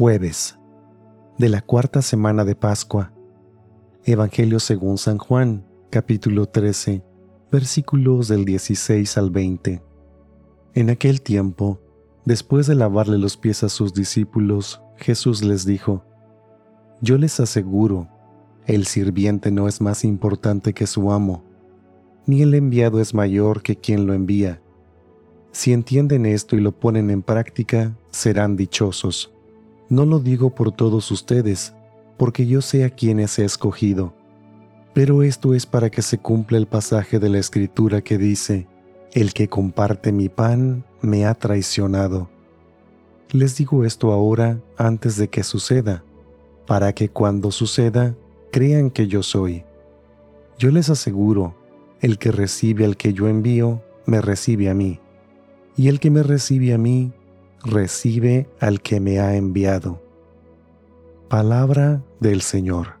Jueves de la cuarta semana de Pascua. Evangelio según San Juan, capítulo 13, versículos del 16 al 20. En aquel tiempo, después de lavarle los pies a sus discípulos, Jesús les dijo, Yo les aseguro, el sirviente no es más importante que su amo, ni el enviado es mayor que quien lo envía. Si entienden esto y lo ponen en práctica, serán dichosos. No lo digo por todos ustedes, porque yo sé a quienes he escogido. Pero esto es para que se cumpla el pasaje de la Escritura que dice, El que comparte mi pan me ha traicionado. Les digo esto ahora antes de que suceda, para que cuando suceda crean que yo soy. Yo les aseguro, el que recibe al que yo envío, me recibe a mí, y el que me recibe a mí, recibe al que me ha enviado. Palabra del Señor.